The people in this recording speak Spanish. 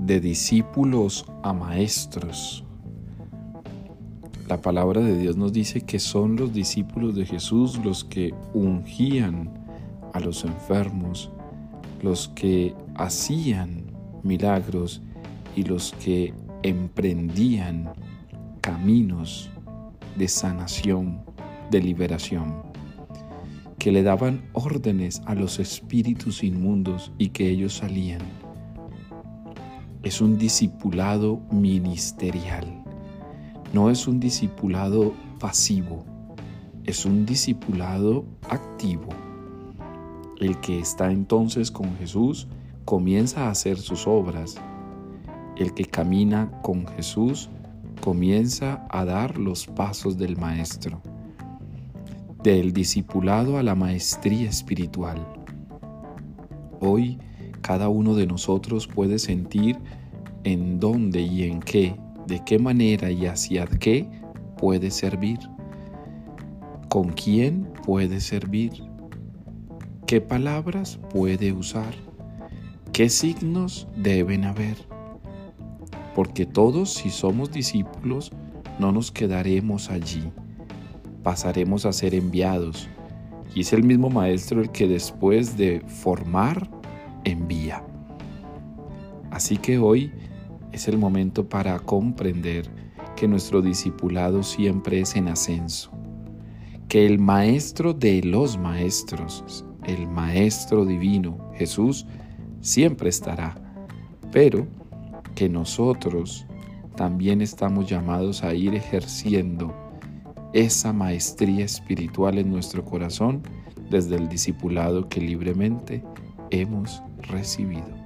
de discípulos a maestros. La palabra de Dios nos dice que son los discípulos de Jesús los que ungían a los enfermos, los que hacían milagros y los que emprendían caminos de sanación, de liberación, que le daban órdenes a los espíritus inmundos y que ellos salían. Es un discipulado ministerial, no es un discipulado pasivo, es un discipulado activo. El que está entonces con Jesús comienza a hacer sus obras. El que camina con Jesús comienza a dar los pasos del Maestro, del discipulado a la maestría espiritual. Hoy cada uno de nosotros puede sentir en dónde y en qué, de qué manera y hacia qué puede servir, con quién puede servir, qué palabras puede usar, qué signos deben haber. Porque todos si somos discípulos no nos quedaremos allí, pasaremos a ser enviados. Y es el mismo Maestro el que después de formar, envía. Así que hoy es el momento para comprender que nuestro discipulado siempre es en ascenso, que el Maestro de los Maestros, el Maestro Divino, Jesús, siempre estará, pero que nosotros también estamos llamados a ir ejerciendo esa maestría espiritual en nuestro corazón desde el discipulado que libremente hemos recibido.